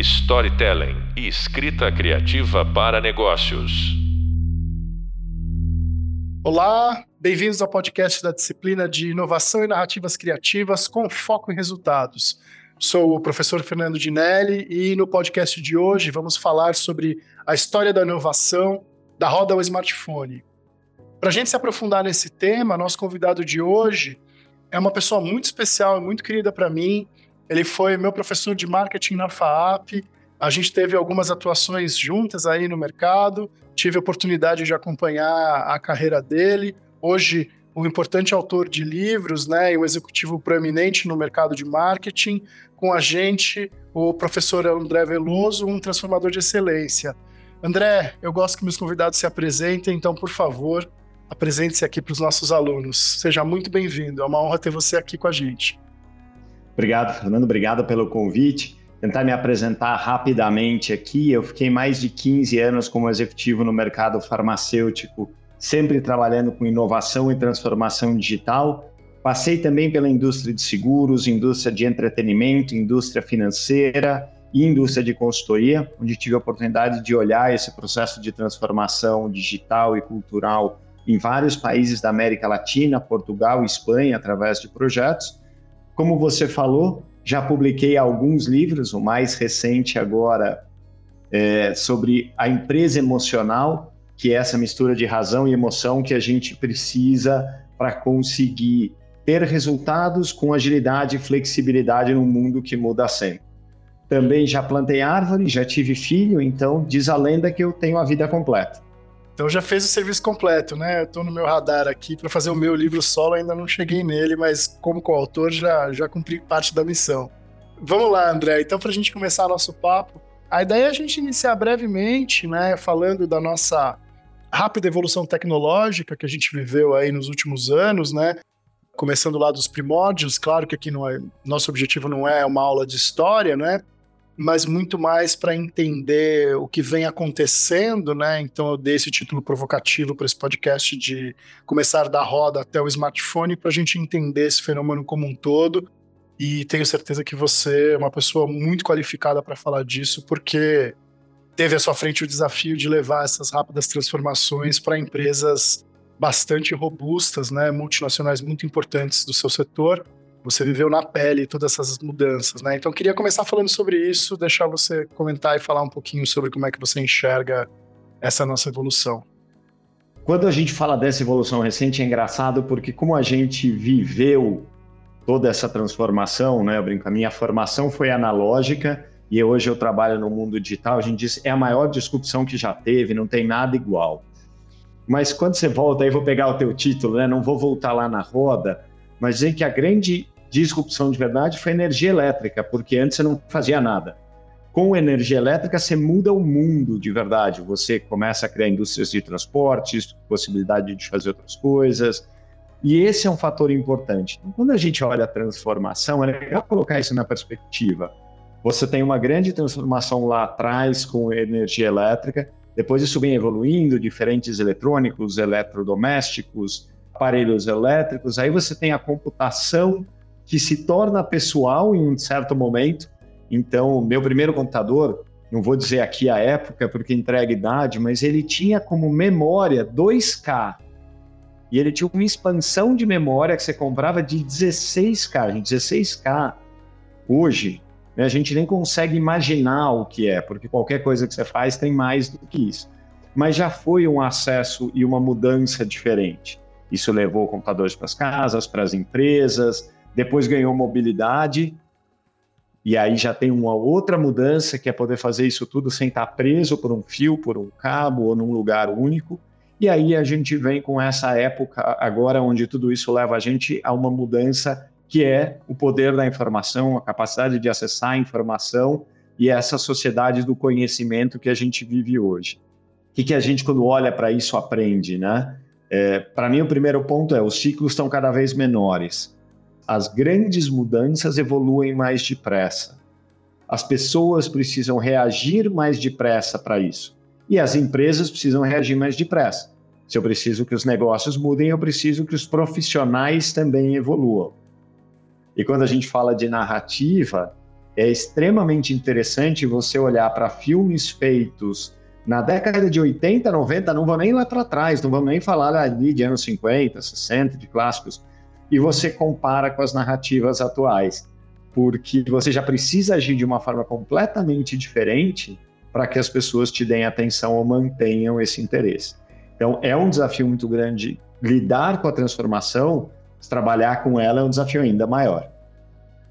storytelling e escrita criativa para negócios. Olá, bem-vindos ao podcast da disciplina de Inovação e Narrativas Criativas com foco em resultados. Sou o professor Fernando Dinelli e no podcast de hoje vamos falar sobre a história da inovação da roda ao smartphone. Para a gente se aprofundar nesse tema, nosso convidado de hoje é uma pessoa muito especial e muito querida para mim. Ele foi meu professor de marketing na FAAP. A gente teve algumas atuações juntas aí no mercado. Tive a oportunidade de acompanhar a carreira dele. Hoje, um importante autor de livros, né, e um executivo proeminente no mercado de marketing. Com a gente, o professor André Veloso, um transformador de excelência. André, eu gosto que meus convidados se apresentem, então, por favor, apresente-se aqui para os nossos alunos. Seja muito bem-vindo, é uma honra ter você aqui com a gente. Obrigado, Fernando, obrigado pelo convite. Tentar me apresentar rapidamente aqui. Eu fiquei mais de 15 anos como executivo no mercado farmacêutico, sempre trabalhando com inovação e transformação digital. Passei também pela indústria de seguros, indústria de entretenimento, indústria financeira e indústria de consultoria, onde tive a oportunidade de olhar esse processo de transformação digital e cultural em vários países da América Latina, Portugal Espanha, através de projetos. Como você falou, já publiquei alguns livros, o mais recente agora é sobre a empresa emocional, que é essa mistura de razão e emoção que a gente precisa para conseguir ter resultados com agilidade e flexibilidade num mundo que muda sempre. Também já plantei árvore, já tive filho, então diz a lenda que eu tenho a vida completa. Então já fez o serviço completo, né? Eu tô no meu radar aqui para fazer o meu livro solo, ainda não cheguei nele, mas como coautor já, já cumpri parte da missão. Vamos lá, André. Então, para a gente começar nosso papo, a ideia é a gente iniciar brevemente, né, falando da nossa rápida evolução tecnológica que a gente viveu aí nos últimos anos, né? Começando lá dos primórdios, claro que aqui não é, nosso objetivo não é uma aula de história, né? Mas muito mais para entender o que vem acontecendo, né? Então eu dei esse título provocativo para esse podcast de começar da roda até o smartphone para a gente entender esse fenômeno como um todo. E tenho certeza que você é uma pessoa muito qualificada para falar disso, porque teve à sua frente o desafio de levar essas rápidas transformações para empresas bastante robustas, né, multinacionais muito importantes do seu setor você viveu na pele todas essas mudanças, né? Então queria começar falando sobre isso, deixar você comentar e falar um pouquinho sobre como é que você enxerga essa nossa evolução. Quando a gente fala dessa evolução recente é engraçado porque como a gente viveu toda essa transformação, né? Eu brinco, a minha formação foi analógica e hoje eu trabalho no mundo digital. A gente diz é a maior disrupção que já teve, não tem nada igual. Mas quando você volta, aí vou pegar o teu título, né? Não vou voltar lá na roda mas dizer que a grande disrupção de verdade foi energia elétrica, porque antes você não fazia nada. Com energia elétrica, você muda o mundo de verdade. Você começa a criar indústrias de transportes, possibilidade de fazer outras coisas. E esse é um fator importante. Então, quando a gente olha a transformação, é legal colocar isso na perspectiva. Você tem uma grande transformação lá atrás com energia elétrica, depois isso vem evoluindo, diferentes eletrônicos, eletrodomésticos, aparelhos elétricos, aí você tem a computação que se torna pessoal em um certo momento. Então, meu primeiro computador, não vou dizer aqui a época porque entrega idade, mas ele tinha como memória 2K. E ele tinha uma expansão de memória que você comprava de 16K. 16K hoje, né, a gente nem consegue imaginar o que é, porque qualquer coisa que você faz tem mais do que isso. Mas já foi um acesso e uma mudança diferente. Isso levou computadores para as casas, para as empresas, depois ganhou mobilidade, e aí já tem uma outra mudança que é poder fazer isso tudo sem estar preso por um fio, por um cabo ou num lugar único. E aí a gente vem com essa época agora onde tudo isso leva a gente a uma mudança que é o poder da informação, a capacidade de acessar a informação e essa sociedade do conhecimento que a gente vive hoje. O que, que a gente, quando olha para isso, aprende, né? É, Para mim, o primeiro ponto é: os ciclos estão cada vez menores. As grandes mudanças evoluem mais depressa. As pessoas precisam reagir mais depressa para isso. E as empresas precisam reagir mais depressa. Se eu preciso que os negócios mudem, eu preciso que os profissionais também evoluam. E quando a gente fala de narrativa, é extremamente interessante você olhar para filmes feitos na década de 80, 90, não vou nem lá para trás, não vamos nem falar ali de anos 50, 60, de clássicos, e você compara com as narrativas atuais, porque você já precisa agir de uma forma completamente diferente para que as pessoas te deem atenção ou mantenham esse interesse. Então, é um desafio muito grande lidar com a transformação, trabalhar com ela é um desafio ainda maior.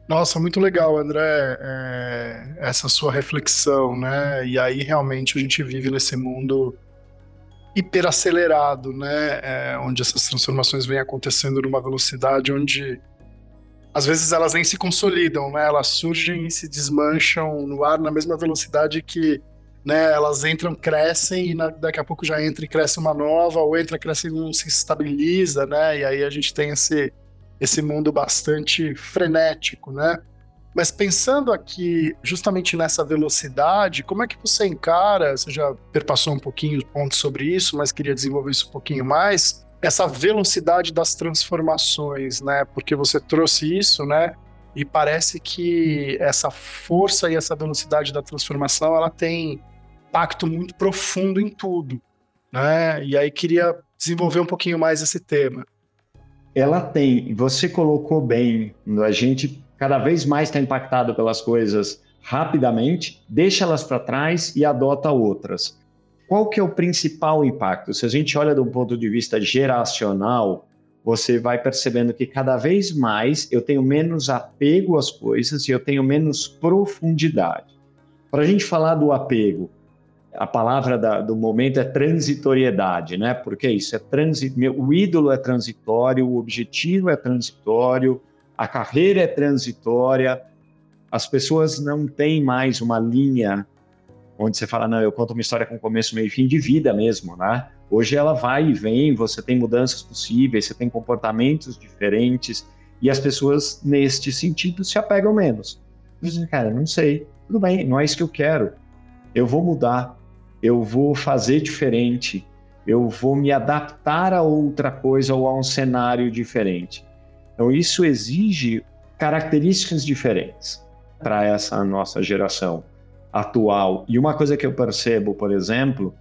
Nossa, muito legal, André, é, essa sua reflexão, né? E aí realmente a gente vive nesse mundo hiperacelerado, né? É, onde essas transformações vêm acontecendo numa velocidade onde às vezes elas nem se consolidam, né? Elas surgem e se desmancham no ar na mesma velocidade que né, elas entram, crescem e na, daqui a pouco já entra e cresce uma nova, ou entra, cresce e não se estabiliza, né? E aí a gente tem esse, esse mundo bastante frenético, né? Mas pensando aqui justamente nessa velocidade, como é que você encara? Você já perpassou um pouquinho pontos sobre isso, mas queria desenvolver isso um pouquinho mais. Essa velocidade das transformações, né? Porque você trouxe isso, né? E parece que essa força e essa velocidade da transformação, ela tem impacto muito profundo em tudo, né? E aí queria desenvolver um pouquinho mais esse tema. Ela tem, você colocou bem, a gente cada vez mais está impactado pelas coisas rapidamente, deixa elas para trás e adota outras. Qual que é o principal impacto? Se a gente olha um ponto de vista geracional, você vai percebendo que cada vez mais eu tenho menos apego às coisas e eu tenho menos profundidade. Para a gente falar do apego, a palavra da, do momento é transitoriedade, né? Porque isso é transi o ídolo é transitório, o objetivo é transitório, a carreira é transitória, as pessoas não têm mais uma linha onde você fala, não, eu conto uma história com começo, meio e fim de vida mesmo, né? Hoje ela vai e vem, você tem mudanças possíveis, você tem comportamentos diferentes e as pessoas, neste sentido, se apegam menos. Dizem, cara, não sei, tudo bem, não é isso que eu quero. Eu vou mudar, eu vou fazer diferente, eu vou me adaptar a outra coisa ou a um cenário diferente. Então, isso exige características diferentes para essa nossa geração atual. E uma coisa que eu percebo, por exemplo,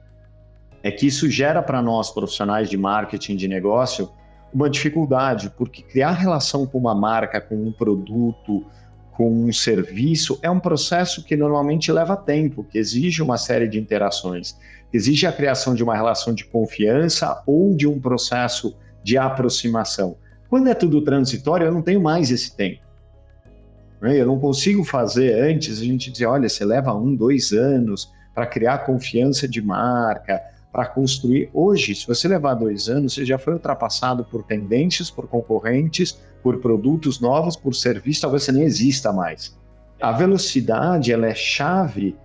é que isso gera para nós, profissionais de marketing de negócio, uma dificuldade, porque criar relação com uma marca, com um produto, com um serviço, é um processo que normalmente leva tempo, que exige uma série de interações, exige a criação de uma relação de confiança ou de um processo de aproximação. Quando é tudo transitório, eu não tenho mais esse tempo. Né? Eu não consigo fazer antes, a gente dizer, olha, você leva um, dois anos para criar confiança de marca, para construir. Hoje, se você levar dois anos, você já foi ultrapassado por tendências, por concorrentes, por produtos novos, por serviços, talvez você nem exista mais. A velocidade ela é chave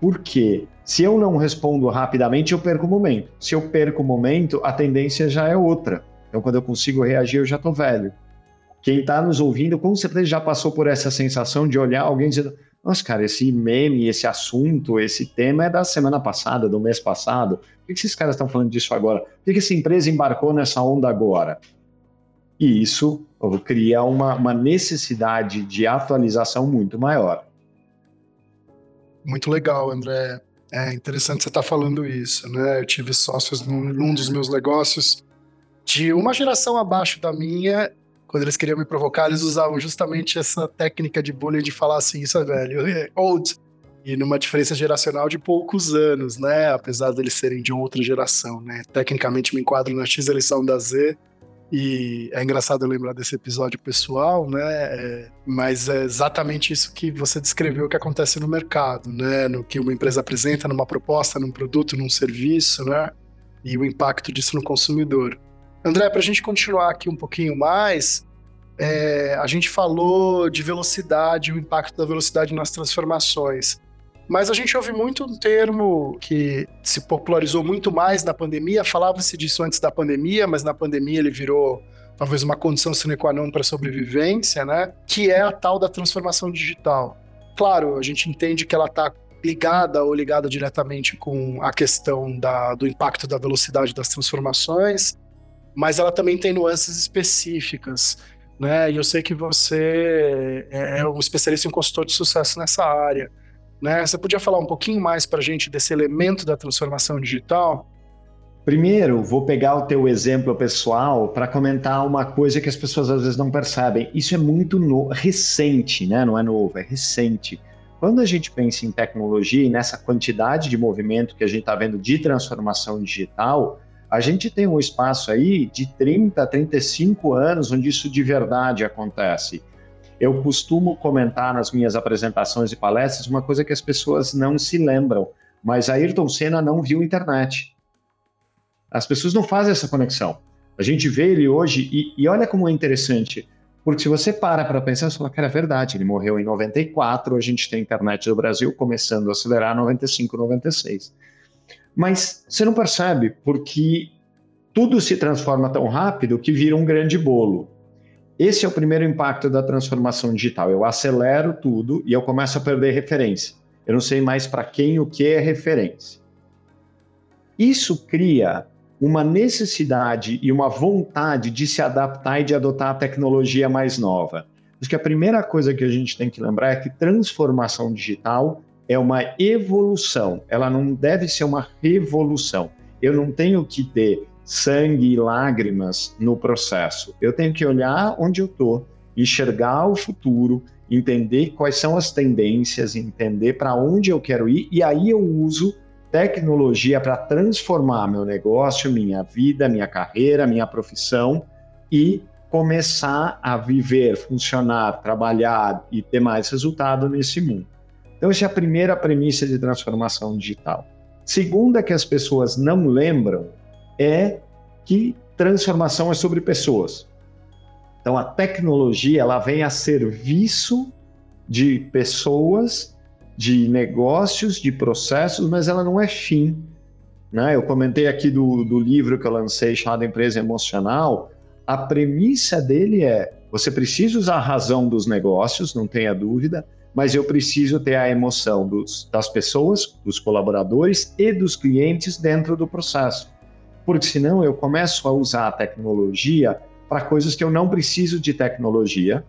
porque se eu não respondo rapidamente, eu perco o momento. Se eu perco o momento, a tendência já é outra. Então, quando eu consigo reagir, eu já estou velho. Quem está nos ouvindo, com certeza já passou por essa sensação de olhar alguém dizendo: Nossa, cara, esse meme, esse assunto, esse tema é da semana passada, do mês passado. Por que esses caras estão falando disso agora? Por que essa empresa embarcou nessa onda agora? E isso cria uma, uma necessidade de atualização muito maior. Muito legal, André. É interessante você estar tá falando isso, né? Eu tive sócios num, num dos meus negócios de uma geração abaixo da minha, quando eles queriam me provocar, eles usavam justamente essa técnica de bullying de falar assim, isso é velho, é old, e numa diferença geracional de poucos anos, né? Apesar deles serem de outra geração, né? Tecnicamente me enquadro na X, eles são da Z, e é engraçado lembrar desse episódio pessoal, né? É, mas é exatamente isso que você descreveu que acontece no mercado, né? No que uma empresa apresenta numa proposta, num produto, num serviço, né? E o impacto disso no consumidor. André, para a gente continuar aqui um pouquinho mais, é, a gente falou de velocidade, o impacto da velocidade nas transformações. Mas a gente ouve muito um termo que se popularizou muito mais na pandemia, falava-se disso antes da pandemia, mas na pandemia ele virou talvez uma condição sine qua non para sobrevivência, né? Que é a tal da transformação digital. Claro, a gente entende que ela está ligada ou ligada diretamente com a questão da, do impacto da velocidade das transformações, mas ela também tem nuances específicas. né? E eu sei que você é, é um especialista em consultor de sucesso nessa área, né? Você podia falar um pouquinho mais para a gente desse elemento da transformação digital? Primeiro, vou pegar o teu exemplo pessoal para comentar uma coisa que as pessoas às vezes não percebem. Isso é muito no... recente, né? Não é novo, é recente. Quando a gente pensa em tecnologia e nessa quantidade de movimento que a gente está vendo de transformação digital, a gente tem um espaço aí de 30, 35 anos onde isso de verdade acontece. Eu costumo comentar nas minhas apresentações e palestras uma coisa que as pessoas não se lembram, mas Ayrton Senna não viu internet. As pessoas não fazem essa conexão. A gente vê ele hoje e, e olha como é interessante, porque se você para para pensar, você fala, cara, é verdade, ele morreu em 94, a gente tem internet no Brasil começando a acelerar 95, 96. Mas você não percebe, porque tudo se transforma tão rápido que vira um grande bolo. Esse é o primeiro impacto da transformação digital. Eu acelero tudo e eu começo a perder referência. Eu não sei mais para quem o que é referência. Isso cria uma necessidade e uma vontade de se adaptar e de adotar a tecnologia mais nova. Acho que a primeira coisa que a gente tem que lembrar é que transformação digital é uma evolução, ela não deve ser uma revolução. Eu não tenho que ter sangue e lágrimas no processo. Eu tenho que olhar onde eu estou, enxergar o futuro, entender quais são as tendências, entender para onde eu quero ir, e aí eu uso tecnologia para transformar meu negócio, minha vida, minha carreira, minha profissão e começar a viver, funcionar, trabalhar e ter mais resultado nesse mundo. Então, essa é a primeira premissa de transformação digital. Segunda, que as pessoas não lembram, é que transformação é sobre pessoas. Então, a tecnologia ela vem a serviço de pessoas de negócios, de processos, mas ela não é fim. Né? Eu comentei aqui do, do livro que eu lancei chamado Empresa Emocional. A premissa dele é: você precisa usar a razão dos negócios, não tenha dúvida, mas eu preciso ter a emoção dos, das pessoas, dos colaboradores e dos clientes dentro do processo. Porque senão eu começo a usar a tecnologia para coisas que eu não preciso de tecnologia,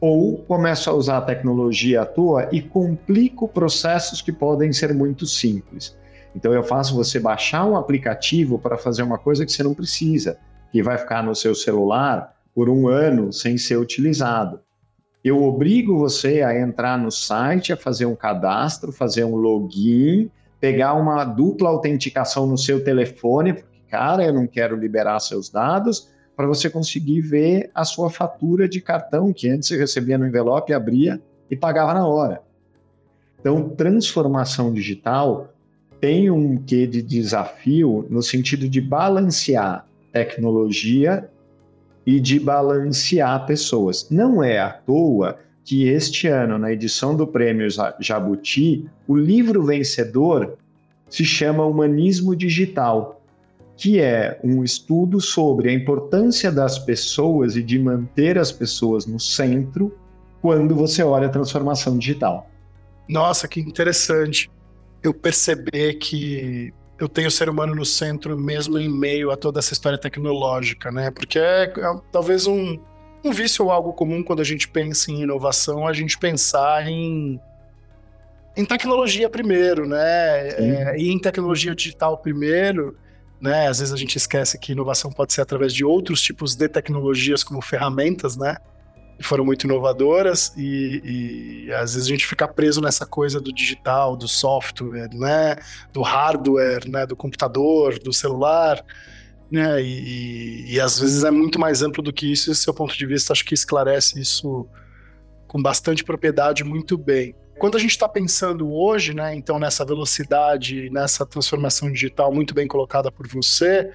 ou começo a usar a tecnologia à toa e complico processos que podem ser muito simples. Então eu faço você baixar um aplicativo para fazer uma coisa que você não precisa, que vai ficar no seu celular por um ano sem ser utilizado. Eu obrigo você a entrar no site, a fazer um cadastro, fazer um login, pegar uma dupla autenticação no seu telefone, porque, cara, eu não quero liberar seus dados, para você conseguir ver a sua fatura de cartão, que antes você recebia no envelope, abria e pagava na hora. Então, transformação digital tem um quê de desafio no sentido de balancear tecnologia e de balancear pessoas. Não é à toa que este ano, na edição do Prêmio Jabuti, o livro vencedor se chama Humanismo Digital que é um estudo sobre a importância das pessoas e de manter as pessoas no centro quando você olha a transformação digital. Nossa, que interessante. Eu perceber que eu tenho o ser humano no centro mesmo em meio a toda essa história tecnológica, né? Porque é, é talvez um, um vício ou algo comum quando a gente pensa em inovação, a gente pensar em em tecnologia primeiro, né? É, e em tecnologia digital primeiro, né? Às vezes a gente esquece que inovação pode ser através de outros tipos de tecnologias como ferramentas, né? Foram muito inovadoras e, e às vezes a gente fica preso nessa coisa do digital, do software, né? Do hardware, né? Do computador, do celular, né? E, e, e às vezes é muito mais amplo do que isso. E seu ponto de vista acho que esclarece isso com bastante propriedade muito bem. Quando a gente está pensando hoje, né, então nessa velocidade, nessa transformação digital muito bem colocada por você,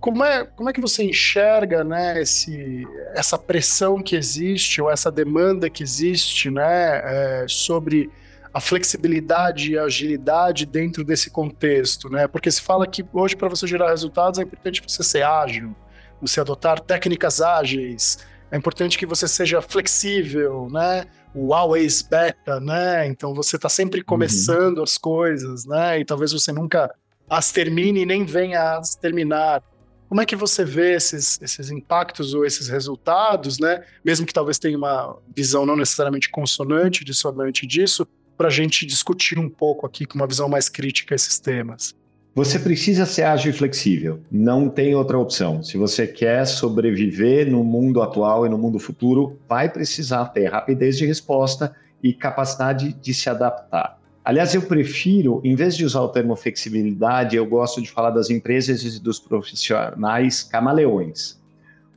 como é, como é que você enxerga né, esse, essa pressão que existe ou essa demanda que existe né, é, sobre a flexibilidade e a agilidade dentro desse contexto? Né? Porque se fala que hoje, para você gerar resultados, é importante você ser ágil, você adotar técnicas ágeis, é importante que você seja flexível, né? O always beta, né? Então você está sempre uhum. começando uhum. as coisas, né? E talvez você nunca as termine e nem venha a as terminar. Como é que você vê esses, esses impactos ou esses resultados, né? Mesmo que talvez tenha uma visão não necessariamente consonante, dissonante disso, para a gente discutir um pouco aqui com uma visão mais crítica esses temas. Você precisa ser ágil e flexível. Não tem outra opção. Se você quer sobreviver no mundo atual e no mundo futuro, vai precisar ter rapidez de resposta e capacidade de se adaptar. Aliás, eu prefiro, em vez de usar o termo flexibilidade, eu gosto de falar das empresas e dos profissionais camaleões.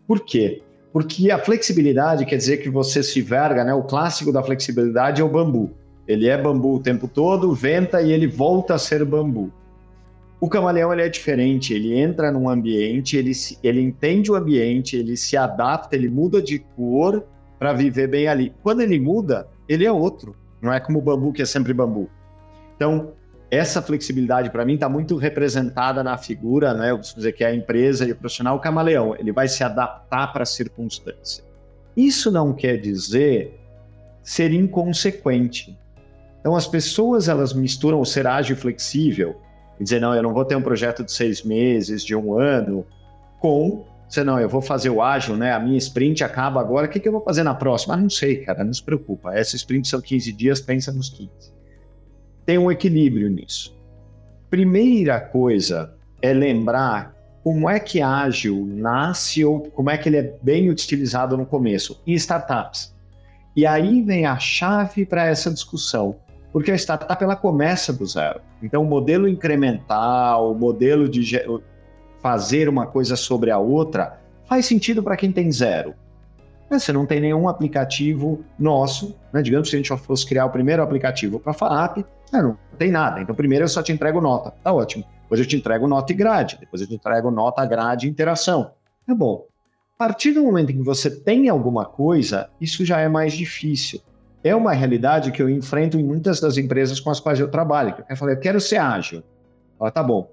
Por quê? Porque a flexibilidade quer dizer que você se verga, né? O clássico da flexibilidade é o bambu. Ele é bambu o tempo todo, venta e ele volta a ser bambu. O camaleão ele é diferente, ele entra num ambiente, ele, se, ele entende o ambiente, ele se adapta, ele muda de cor para viver bem ali. Quando ele muda, ele é outro. Não é como o bambu que é sempre bambu. Então, essa flexibilidade para mim está muito representada na figura, né? Vamos dizer que é a empresa e o profissional camaleão, ele vai se adaptar para a circunstância. Isso não quer dizer ser inconsequente. Então, as pessoas elas misturam o ser ágil e flexível e dizer, não, eu não vou ter um projeto de seis meses, de um ano, com, dizer, não, eu vou fazer o ágil, né? A minha sprint acaba agora, o que, que eu vou fazer na próxima? Ah, não sei, cara, não se preocupa. Essa sprint são 15 dias, pensa nos 15 tem um equilíbrio nisso. Primeira coisa é lembrar como é que ágil nasce ou como é que ele é bem utilizado no começo em startups. E aí vem a chave para essa discussão, porque a startup ela começa do zero. Então o modelo incremental, o modelo de fazer uma coisa sobre a outra faz sentido para quem tem zero. Mas você não tem nenhum aplicativo nosso, né? digamos que a gente fosse criar o primeiro aplicativo para a FAAP, é, não tem nada. Então, primeiro eu só te entrego nota. Tá ótimo. Depois eu te entrego nota e grade. Depois eu te entrego nota, grade e interação. É bom. A partir do momento em que você tem alguma coisa, isso já é mais difícil. É uma realidade que eu enfrento em muitas das empresas com as quais eu trabalho. Eu falei, eu quero ser ágil. Fala, tá bom.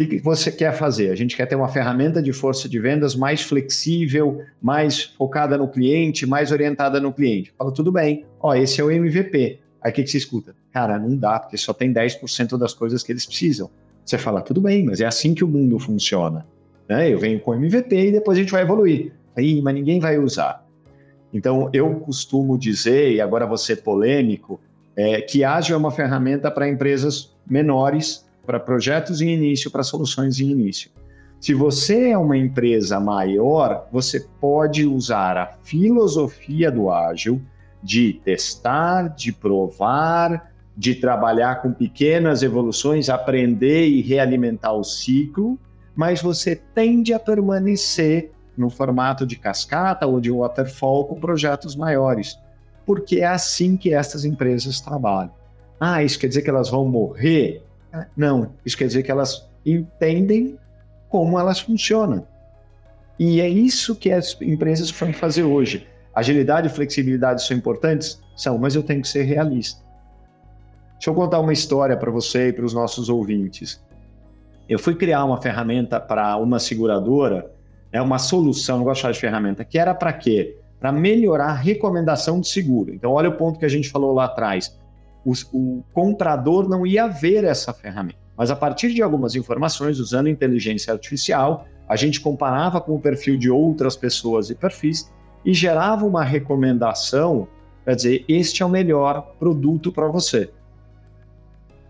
O que você quer fazer? A gente quer ter uma ferramenta de força de vendas mais flexível, mais focada no cliente, mais orientada no cliente. Fala, tudo bem. Ó, esse é o MVP. Aí o que, que você escuta? Cara, não dá, porque só tem 10% das coisas que eles precisam. Você fala, tudo bem, mas é assim que o mundo funciona. Né? Eu venho com MVP e depois a gente vai evoluir. Aí, mas ninguém vai usar. Então, eu costumo dizer, e agora vou ser polêmico, é, que Ágil é uma ferramenta para empresas menores, para projetos em início, para soluções em início. Se você é uma empresa maior, você pode usar a filosofia do ágil de testar, de provar, de trabalhar com pequenas evoluções, aprender e realimentar o ciclo, mas você tende a permanecer no formato de cascata ou de waterfall com projetos maiores, porque é assim que essas empresas trabalham. Ah, isso quer dizer que elas vão morrer? Não, isso quer dizer que elas entendem como elas funcionam. E é isso que as empresas vão fazer hoje. Agilidade e flexibilidade são importantes? São, mas eu tenho que ser realista. Deixa eu contar uma história para você e para os nossos ouvintes. Eu fui criar uma ferramenta para uma seguradora, é uma solução, não gosto de ferramenta, que era para quê? Para melhorar a recomendação de seguro. Então, olha o ponto que a gente falou lá atrás. O, comprador não ia ver essa ferramenta. Mas a partir de algumas informações, usando inteligência artificial, a gente comparava com o perfil de outras pessoas e perfis e gerava uma recomendação para dizer: este é o melhor produto para você.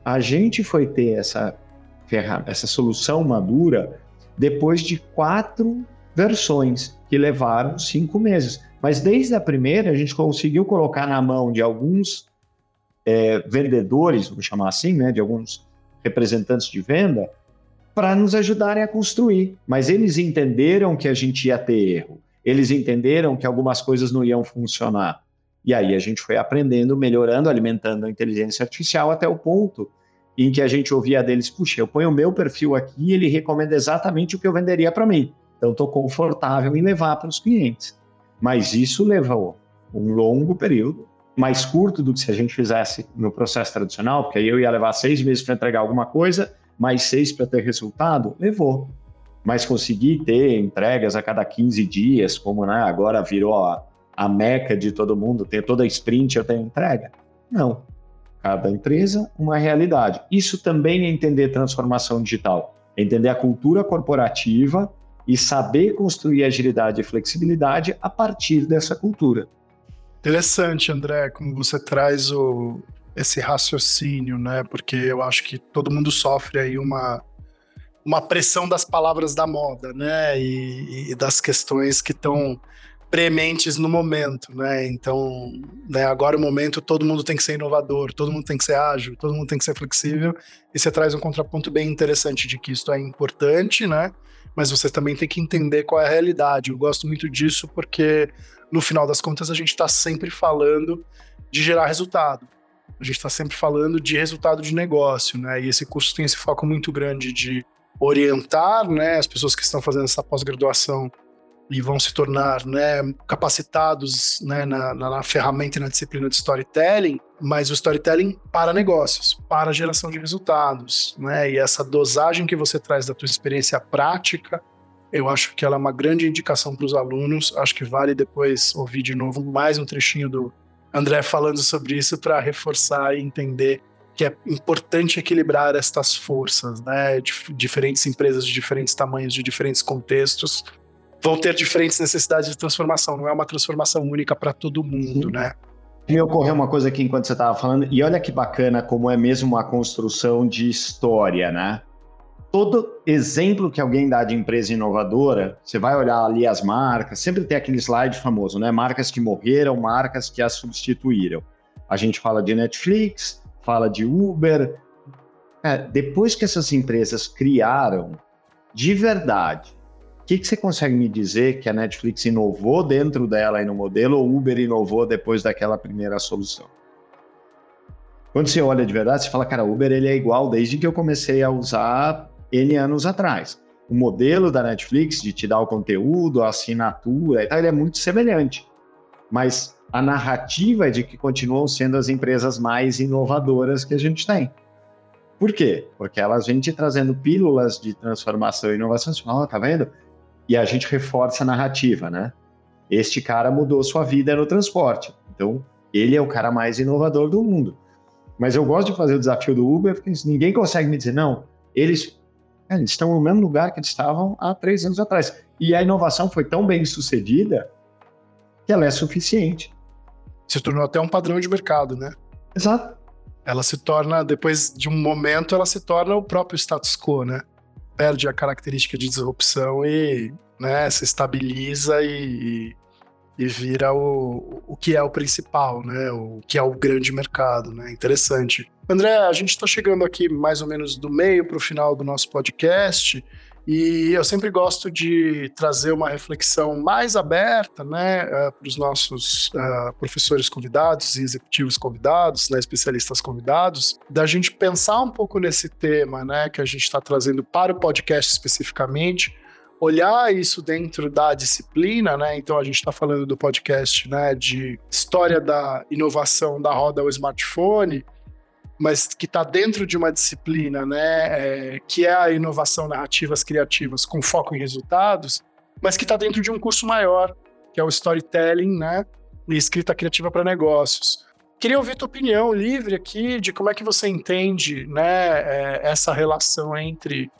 A gente foi ter essa, essa solução madura depois de quatro versões que levaram cinco meses. Mas desde a primeira, a gente conseguiu colocar na mão de alguns é, vendedores, vamos chamar assim, né, de alguns representantes de venda, para nos ajudarem a construir. Mas eles entenderam que a gente ia ter erro eles entenderam que algumas coisas não iam funcionar. E aí a gente foi aprendendo, melhorando, alimentando a inteligência artificial até o ponto em que a gente ouvia deles, puxa, eu ponho o meu perfil aqui e ele recomenda exatamente o que eu venderia para mim. Então estou confortável em levar para os clientes. Mas isso levou um longo período, mais curto do que se a gente fizesse no processo tradicional, porque aí eu ia levar seis meses para entregar alguma coisa, mais seis para ter resultado, levou mas conseguir ter entregas a cada 15 dias, como né, agora virou a, a meca de todo mundo, ter toda sprint eu tenho entrega? Não. Cada empresa, uma realidade. Isso também é entender transformação digital, é entender a cultura corporativa e saber construir agilidade e flexibilidade a partir dessa cultura. Interessante, André, como você traz o, esse raciocínio, né? Porque eu acho que todo mundo sofre aí uma, uma pressão das palavras da moda, né? E, e das questões que estão prementes no momento, né? Então, né, agora o momento todo mundo tem que ser inovador, todo mundo tem que ser ágil, todo mundo tem que ser flexível. E você traz um contraponto bem interessante de que isso é importante, né? Mas você também tem que entender qual é a realidade. Eu gosto muito disso porque no final das contas a gente está sempre falando de gerar resultado. A gente está sempre falando de resultado de negócio, né? E esse curso tem esse foco muito grande de orientar, né, as pessoas que estão fazendo essa pós-graduação e vão se tornar né, capacitados né, na, na, na, ferramenta e na disciplina de storytelling, mas o storytelling para negócios, para geração de resultados. Né? E essa dosagem que você traz da tua experiência prática, eu acho que ela é uma grande indicação para os alunos. Acho que vale depois ouvir de novo mais um trechinho do André falando sobre isso para reforçar e entender que é importante equilibrar estas forças, né? Dif diferentes empresas de diferentes tamanhos, de diferentes contextos, vão ter diferentes necessidades de transformação, não é uma transformação única para todo mundo, Sim. né? Me ocorreu uma coisa aqui enquanto você estava falando, e olha que bacana como é mesmo uma construção de história, né? Todo exemplo que alguém dá de empresa inovadora, você vai olhar ali as marcas, sempre tem aquele slide famoso, né? Marcas que morreram, marcas que as substituíram. A gente fala de Netflix, fala de Uber. É, depois que essas empresas criaram de verdade que, que você consegue me dizer que a Netflix inovou dentro dela e no modelo, ou Uber inovou depois daquela primeira solução? Quando você olha de verdade, você fala, cara, Uber ele é igual desde que eu comecei a usar N anos atrás. O modelo da Netflix de te dar o conteúdo, a assinatura, ele é muito semelhante. Mas a narrativa é de que continuam sendo as empresas mais inovadoras que a gente tem. Por quê? Porque elas vêm te trazendo pílulas de transformação e inovação. Você fala, oh, tá vendo? e a gente reforça a narrativa, né? Este cara mudou sua vida no transporte, então ele é o cara mais inovador do mundo. Mas eu gosto de fazer o desafio do Uber porque ninguém consegue me dizer, não, eles, é, eles estão no mesmo lugar que eles estavam há três anos atrás. E a inovação foi tão bem sucedida que ela é suficiente. Se tornou até um padrão de mercado, né? Exato. Ela se torna, depois de um momento, ela se torna o próprio status quo, né? perde a característica de disrupção e né, se estabiliza e, e vira o, o que é o principal, né? O que é o grande mercado, né? Interessante. André, a gente está chegando aqui mais ou menos do meio para o final do nosso podcast. E eu sempre gosto de trazer uma reflexão mais aberta né, uh, para os nossos uh, professores convidados e executivos convidados, né, especialistas convidados, da gente pensar um pouco nesse tema né, que a gente está trazendo para o podcast especificamente, olhar isso dentro da disciplina, né? Então a gente está falando do podcast né, de história da inovação da roda ao smartphone mas que está dentro de uma disciplina, né, é, que é a inovação narrativas criativas com foco em resultados, mas que está dentro de um curso maior, que é o storytelling, né, e escrita criativa para negócios. Queria ouvir tua opinião livre aqui de como é que você entende, né, é, essa relação entre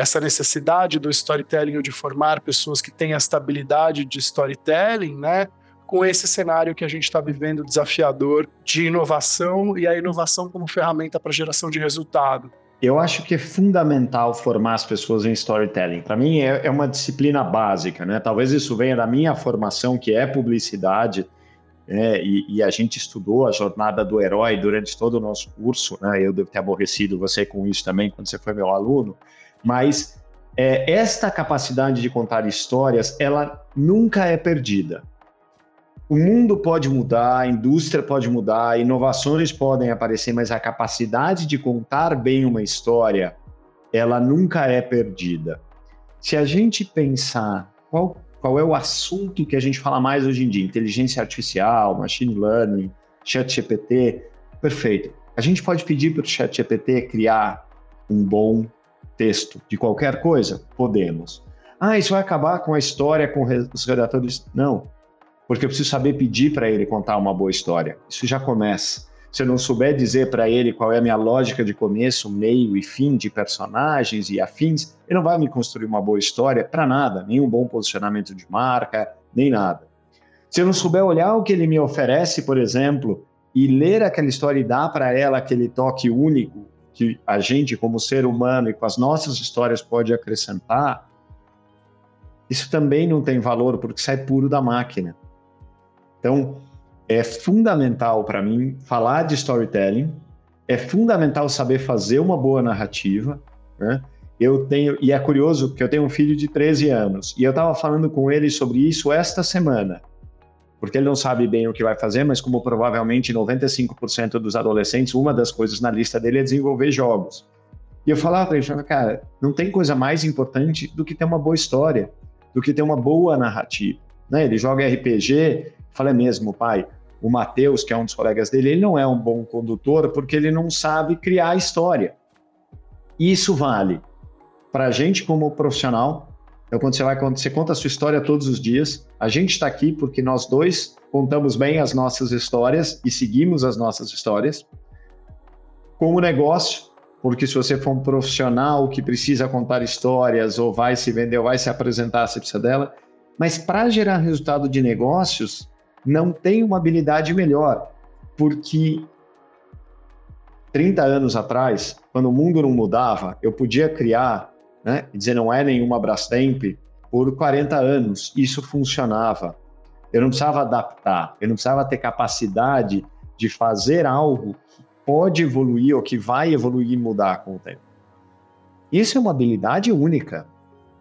essa necessidade do storytelling ou de formar pessoas que têm a estabilidade de storytelling, né, com esse cenário que a gente está vivendo desafiador de inovação e a inovação como ferramenta para geração de resultado. Eu acho que é fundamental formar as pessoas em storytelling. Para mim é, é, uma disciplina básica, né? Talvez isso venha da minha formação, que é publicidade, né? e, e, a gente estudou a jornada do herói durante todo o nosso curso, né? Eu devo ter aborrecido você com isso também quando você foi meu aluno, mas é, esta capacidade de contar histórias, ela nunca é perdida o mundo pode mudar, a indústria pode mudar, inovações podem aparecer, mas a capacidade de contar bem uma história, ela nunca é perdida. Se a gente pensar qual, qual é o assunto que a gente fala mais hoje em dia, inteligência artificial, machine learning, chat GPT, perfeito. A gente pode pedir para o chat GPT criar um bom texto de qualquer coisa? Podemos. Ah, isso vai acabar com a história, com os redatores? Não porque eu preciso saber pedir para ele contar uma boa história. Isso já começa. se eu não souber dizer para ele qual é a minha lógica de começo, meio e fim de personagens e afins, ele não vai me construir uma boa história para nada, nem um bom posicionamento de marca, nem nada. Se eu não souber olhar o que ele me oferece, por exemplo, e ler aquela história e dar para ela aquele toque único que a gente, como ser humano e com as nossas histórias, pode acrescentar, isso também não tem valor porque sai puro da máquina. Então, é fundamental para mim falar de storytelling, é fundamental saber fazer uma boa narrativa. Né? Eu tenho, e é curioso porque eu tenho um filho de 13 anos e eu estava falando com ele sobre isso esta semana porque ele não sabe bem o que vai fazer, mas como provavelmente 95% dos adolescentes, uma das coisas na lista dele é desenvolver jogos. E eu falava para ele, cara, não tem coisa mais importante do que ter uma boa história, do que ter uma boa narrativa. Né? Ele joga RPG, fala é mesmo, pai, o Matheus, que é um dos colegas dele, ele não é um bom condutor porque ele não sabe criar história. Isso vale para a gente como profissional, então, quando você vai, quando você conta a sua história todos os dias, a gente está aqui porque nós dois contamos bem as nossas histórias e seguimos as nossas histórias. Como negócio, porque se você for um profissional que precisa contar histórias ou vai se vender ou vai se apresentar, você precisa dela. Mas para gerar resultado de negócios, não tem uma habilidade melhor, porque 30 anos atrás, quando o mundo não mudava, eu podia criar né? Dizer não é nenhuma Brastemp por 40 anos. Isso funcionava. Eu não precisava adaptar, eu não precisava ter capacidade de fazer algo que pode evoluir ou que vai evoluir e mudar com o tempo. Isso é uma habilidade única.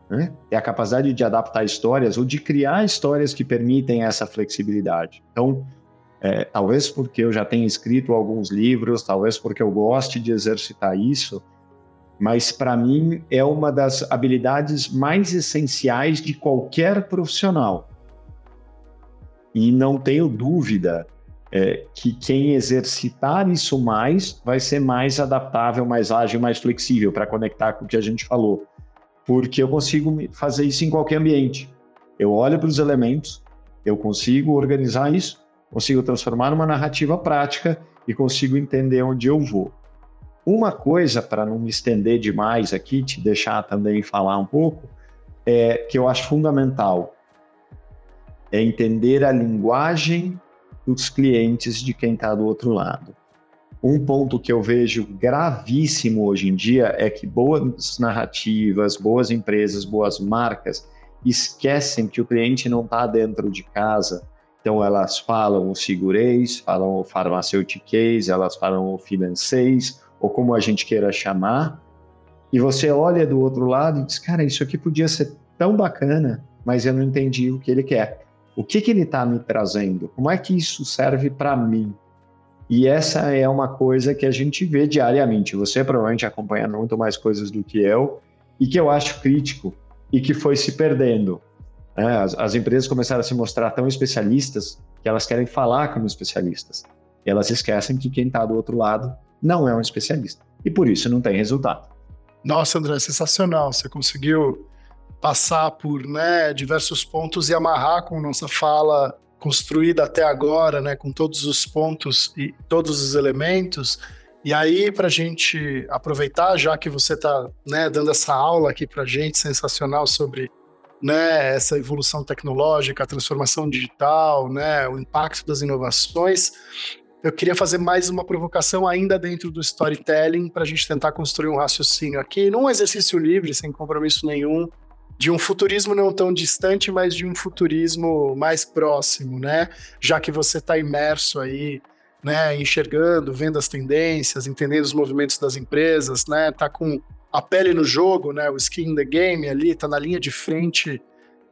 Né? É a capacidade de adaptar histórias ou de criar histórias que permitem essa flexibilidade. Então, é, talvez porque eu já tenha escrito alguns livros, talvez porque eu goste de exercitar isso, mas para mim é uma das habilidades mais essenciais de qualquer profissional. E não tenho dúvida é, que quem exercitar isso mais vai ser mais adaptável, mais ágil, mais flexível para conectar com o que a gente falou. Porque eu consigo fazer isso em qualquer ambiente. Eu olho para os elementos, eu consigo organizar isso, consigo transformar numa narrativa prática e consigo entender onde eu vou. Uma coisa, para não me estender demais aqui, te deixar também falar um pouco, é que eu acho fundamental é entender a linguagem dos clientes de quem está do outro lado. Um ponto que eu vejo gravíssimo hoje em dia é que boas narrativas, boas empresas, boas marcas esquecem que o cliente não está dentro de casa. Então elas falam o segurez, falam o farmacêutiquez, elas falam o financeis, ou como a gente queira chamar, e você olha do outro lado e diz, cara, isso aqui podia ser tão bacana, mas eu não entendi o que ele quer. O que, que ele está me trazendo? Como é que isso serve para mim? E essa é uma coisa que a gente vê diariamente. Você provavelmente acompanha muito mais coisas do que eu, e que eu acho crítico, e que foi se perdendo. É, as, as empresas começaram a se mostrar tão especialistas que elas querem falar como especialistas. E elas esquecem que quem está do outro lado não é um especialista. E por isso não tem resultado. Nossa, André, sensacional. Você conseguiu passar por né, diversos pontos e amarrar com nossa fala construída até agora, né, com todos os pontos e todos os elementos. E aí, para a gente aproveitar, já que você está né, dando essa aula aqui para a gente, sensacional sobre né, essa evolução tecnológica, a transformação digital, né, o impacto das inovações, eu queria fazer mais uma provocação ainda dentro do storytelling para a gente tentar construir um raciocínio aqui, num exercício livre, sem compromisso nenhum, de um futurismo não tão distante, mas de um futurismo mais próximo, né? Já que você está imerso aí, né, enxergando, vendo as tendências, entendendo os movimentos das empresas, né? Tá com a pele no jogo, né? O skin in the game ali, tá na linha de frente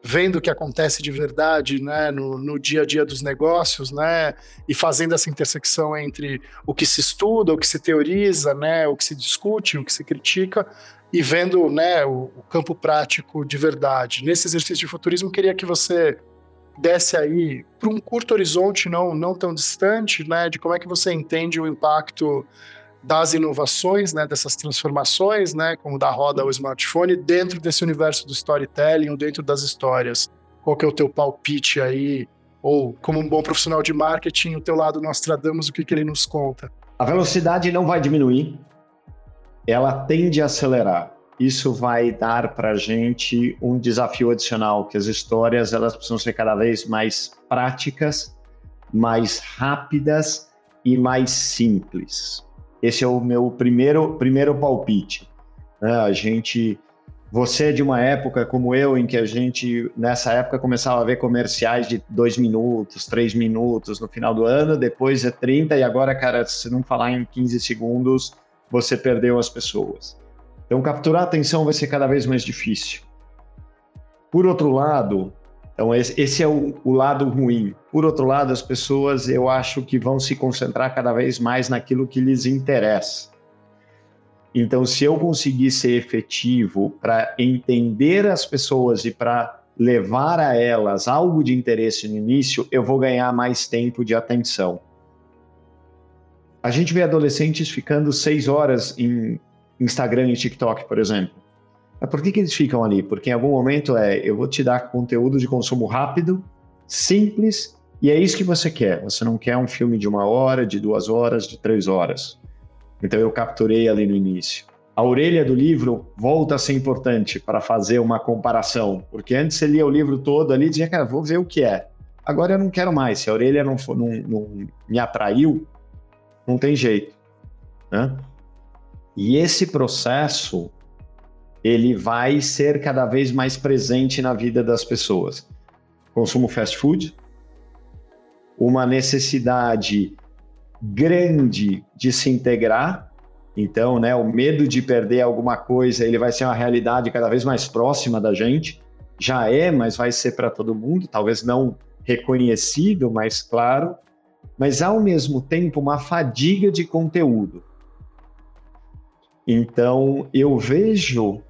vendo o que acontece de verdade né, no, no, dia a dia dos negócios, né, e fazendo essa intersecção entre o que se estuda, o que se teoriza, né, o que se discute, o que se critica, e vendo né, o, o campo prático de verdade. Nesse exercício de futurismo, queria que você desse aí para um curto horizonte, não, não tão distante, né, de como é que você entende o impacto das inovações, né, dessas transformações, né, como da roda ao smartphone, dentro desse universo do storytelling, dentro das histórias. Qual que é o teu palpite aí Ou como um bom profissional de marketing, o teu lado Nostradamus, o que, que ele nos conta? A velocidade não vai diminuir, ela tende a acelerar. Isso vai dar para a gente um desafio adicional, que as histórias elas precisam ser cada vez mais práticas, mais rápidas e mais simples. Esse é o meu primeiro, primeiro palpite. Né? A gente, você é de uma época como eu, em que a gente, nessa época, começava a ver comerciais de dois minutos, três minutos no final do ano, depois é 30, e agora, cara, se não falar em 15 segundos, você perdeu as pessoas. Então, capturar a atenção vai ser cada vez mais difícil. Por outro lado, então esse é o, o, lado ruim. Por outro lado, as pessoas eu acho que vão se concentrar cada vez mais naquilo que lhes interessa. Então, se eu conseguir ser efetivo para entender as pessoas e para levar a elas algo de interesse no início, eu vou ganhar mais tempo de atenção. A gente vê adolescentes ficando seis horas em Instagram e TikTok, por exemplo. Mas por que, que eles ficam ali? Porque em algum momento é eu vou te dar conteúdo de consumo rápido, simples, e é isso que você quer. Você não quer um filme de uma hora, de duas horas, de três horas. Então eu capturei ali no início. A orelha do livro volta a ser importante para fazer uma comparação, porque antes você lia o livro todo ali e dizia, cara, vou ver o que é. Agora eu não quero mais. Se a orelha não, for, não, não me atraiu, não tem jeito. Né? E esse processo ele vai ser cada vez mais presente na vida das pessoas. Consumo fast food, uma necessidade grande de se integrar. Então, né, o medo de perder alguma coisa, ele vai ser uma realidade cada vez mais próxima da gente. Já é, mas vai ser para todo mundo, talvez não reconhecido, mas claro. Mas ao mesmo tempo, uma fadiga de conteúdo. Então, eu vejo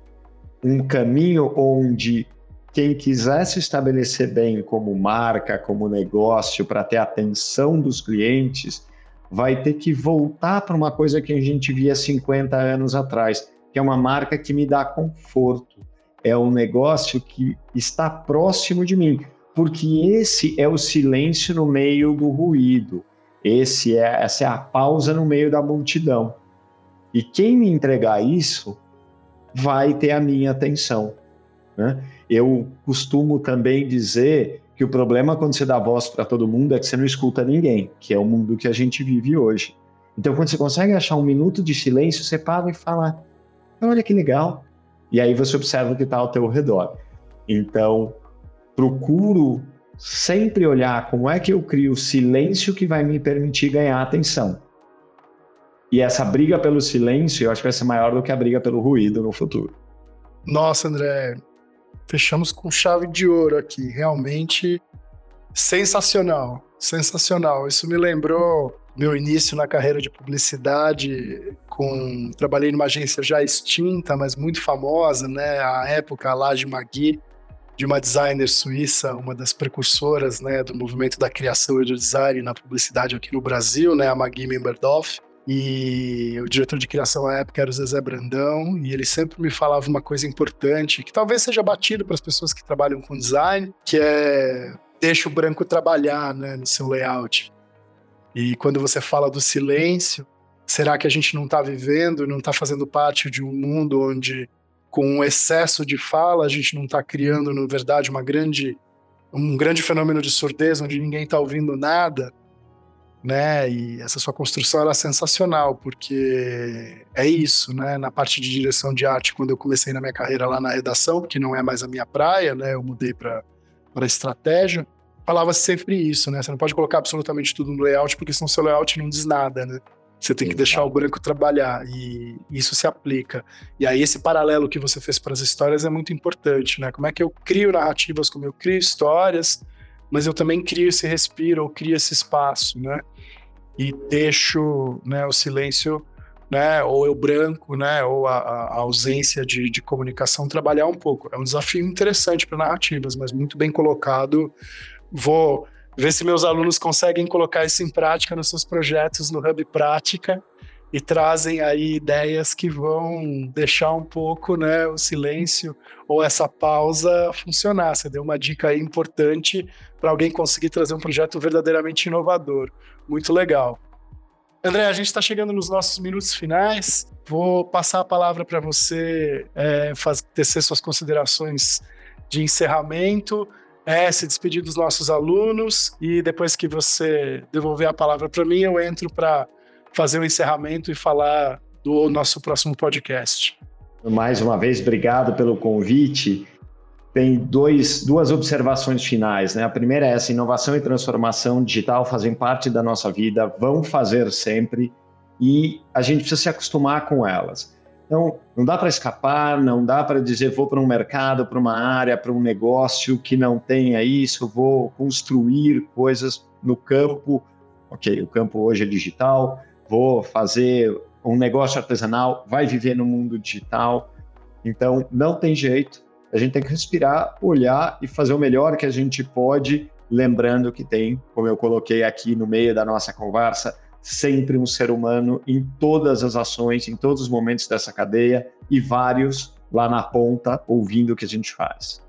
um caminho onde quem quiser se estabelecer bem como marca, como negócio, para ter atenção dos clientes, vai ter que voltar para uma coisa que a gente via 50 anos atrás, que é uma marca que me dá conforto. É um negócio que está próximo de mim, porque esse é o silêncio no meio do ruído. Esse é essa é a pausa no meio da multidão. E quem me entregar isso vai ter a minha atenção. Né? Eu costumo também dizer que o problema quando você dá voz para todo mundo é que você não escuta ninguém, que é o mundo que a gente vive hoje. Então, quando você consegue achar um minuto de silêncio, você para e fala: olha que legal. E aí você observa o que está ao teu redor. Então, procuro sempre olhar como é que eu crio o silêncio que vai me permitir ganhar atenção. E essa briga pelo silêncio, eu acho que vai ser maior do que a briga pelo ruído no futuro. Nossa, André, fechamos com chave de ouro aqui. Realmente sensacional, sensacional. Isso me lembrou meu início na carreira de publicidade, com trabalhei numa agência já extinta, mas muito famosa, né? A época lá de Magui, de uma designer suíça, uma das precursoras, né, do movimento da criação e do design na publicidade aqui no Brasil, né, a Magui Memberdorf. E o diretor de criação à época era o Zezé Brandão, e ele sempre me falava uma coisa importante, que talvez seja batido para as pessoas que trabalham com design, que é deixa o branco trabalhar né, no seu layout. E quando você fala do silêncio, será que a gente não está vivendo, não está fazendo parte de um mundo onde, com um excesso de fala, a gente não está criando, na verdade, uma grande, um grande fenômeno de surdez, onde ninguém está ouvindo nada? Né? E essa sua construção era sensacional, porque é isso, né? Na parte de direção de arte, quando eu comecei na minha carreira lá na redação, que não é mais a minha praia, né? Eu mudei para para estratégia. Falava sempre isso, né? Você não pode colocar absolutamente tudo no layout, porque senão seu layout não diz nada, né? Você tem que Exato. deixar o branco trabalhar e isso se aplica. E aí esse paralelo que você fez para as histórias é muito importante, né? Como é que eu crio narrativas, como eu crio histórias, mas eu também crio esse respiro, ou crio esse espaço, né? E deixo né, o silêncio, né, ou eu branco, né, ou a, a ausência de, de, comunicação trabalhar um pouco. É um desafio interessante para narrativas, mas muito bem colocado. Vou ver se meus alunos conseguem colocar isso em prática nos seus projetos no Hub Prática e trazem aí ideias que vão deixar um pouco né, o silêncio ou essa pausa funcionar. Você deu uma dica aí importante para alguém conseguir trazer um projeto verdadeiramente inovador. Muito legal. André, a gente está chegando nos nossos minutos finais. Vou passar a palavra para você é, fazer, tecer suas considerações de encerramento, é, se despedir dos nossos alunos e depois que você devolver a palavra para mim, eu entro para fazer o encerramento e falar do nosso próximo podcast. Mais uma vez, obrigado pelo convite. Tem dois, duas observações finais. Né? A primeira é essa: inovação e transformação digital fazem parte da nossa vida, vão fazer sempre, e a gente precisa se acostumar com elas. Então, não dá para escapar, não dá para dizer vou para um mercado, para uma área, para um negócio que não tenha isso, vou construir coisas no campo. Ok, o campo hoje é digital, vou fazer um negócio artesanal, vai viver no mundo digital. Então, não tem jeito. A gente tem que respirar, olhar e fazer o melhor que a gente pode, lembrando que tem, como eu coloquei aqui no meio da nossa conversa, sempre um ser humano em todas as ações, em todos os momentos dessa cadeia e vários lá na ponta ouvindo o que a gente faz.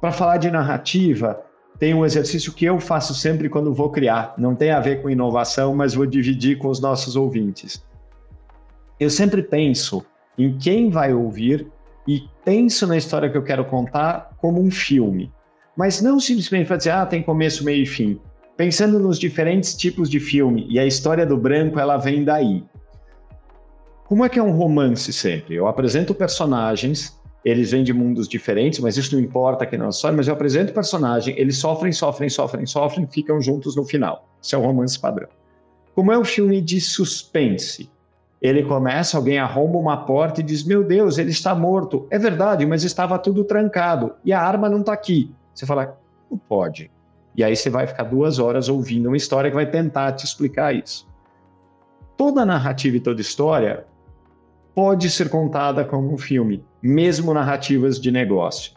Para falar de narrativa, tem um exercício que eu faço sempre quando vou criar. Não tem a ver com inovação, mas vou dividir com os nossos ouvintes. Eu sempre penso em quem vai ouvir e penso na história que eu quero contar como um filme. Mas não simplesmente para dizer, ah, tem começo, meio e fim. Pensando nos diferentes tipos de filme, e a história do branco, ela vem daí. Como é que é um romance sempre? Eu apresento personagens eles vêm de mundos diferentes, mas isso não importa que não é só, mas eu apresento o personagem, eles sofrem, sofrem, sofrem, sofrem, ficam juntos no final. Isso é o romance padrão. Como é um filme de suspense, ele começa, alguém arromba uma porta e diz: Meu Deus, ele está morto. É verdade, mas estava tudo trancado e a arma não está aqui. Você fala: Não pode. E aí você vai ficar duas horas ouvindo uma história que vai tentar te explicar isso. Toda narrativa e toda história pode ser contada como um filme, mesmo narrativas de negócio.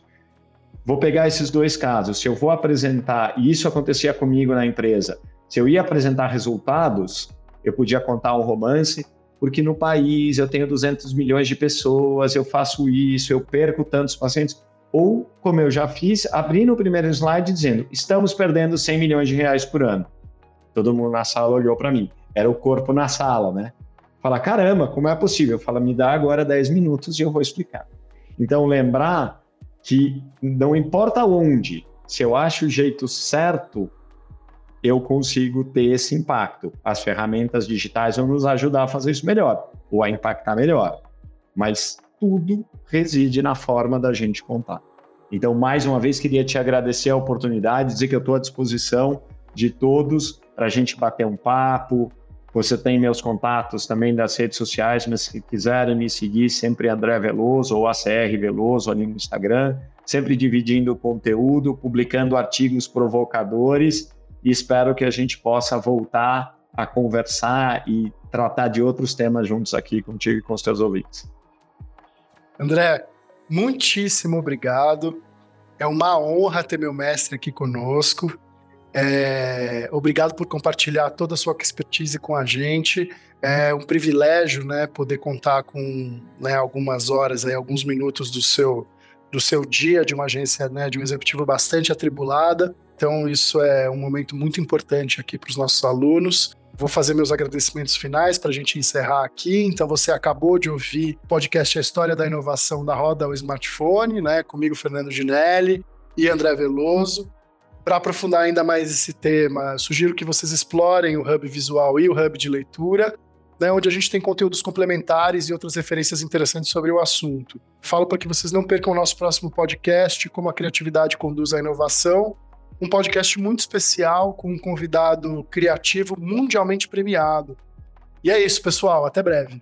Vou pegar esses dois casos. Se eu vou apresentar, e isso acontecia comigo na empresa, se eu ia apresentar resultados, eu podia contar um romance, porque no país eu tenho 200 milhões de pessoas, eu faço isso, eu perco tantos pacientes. Ou, como eu já fiz, abri no primeiro slide dizendo: estamos perdendo 100 milhões de reais por ano. Todo mundo na sala olhou para mim. Era o corpo na sala, né? Fala, caramba, como é possível? Fala, me dá agora 10 minutos e eu vou explicar. Então, lembrar que não importa onde, se eu acho o jeito certo, eu consigo ter esse impacto. As ferramentas digitais vão nos ajudar a fazer isso melhor, ou a impactar melhor. Mas tudo reside na forma da gente contar. Então, mais uma vez, queria te agradecer a oportunidade, dizer que eu estou à disposição de todos para a gente bater um papo, você tem meus contatos também das redes sociais, mas se quiserem me seguir, sempre André Veloso ou ACR Veloso ali no Instagram, sempre dividindo conteúdo, publicando artigos provocadores e espero que a gente possa voltar a conversar e tratar de outros temas juntos aqui contigo e com os teus ouvintes. André, muitíssimo obrigado. É uma honra ter meu mestre aqui conosco. É, obrigado por compartilhar toda a sua expertise com a gente. É um privilégio, né, poder contar com né, algumas horas, aí, alguns minutos do seu do seu dia de uma agência, né, de um executivo bastante atribulada. Então isso é um momento muito importante aqui para os nossos alunos. Vou fazer meus agradecimentos finais para a gente encerrar aqui. Então, você acabou de ouvir o podcast A História da Inovação da Roda ao Smartphone, né? Comigo, Fernando Ginelli e André Veloso. Para aprofundar ainda mais esse tema, sugiro que vocês explorem o Hub Visual e o Hub de Leitura, né, onde a gente tem conteúdos complementares e outras referências interessantes sobre o assunto. Falo para que vocês não percam o nosso próximo podcast, Como a Criatividade Conduz à Inovação, um podcast muito especial com um convidado criativo mundialmente premiado. E é isso, pessoal. Até breve.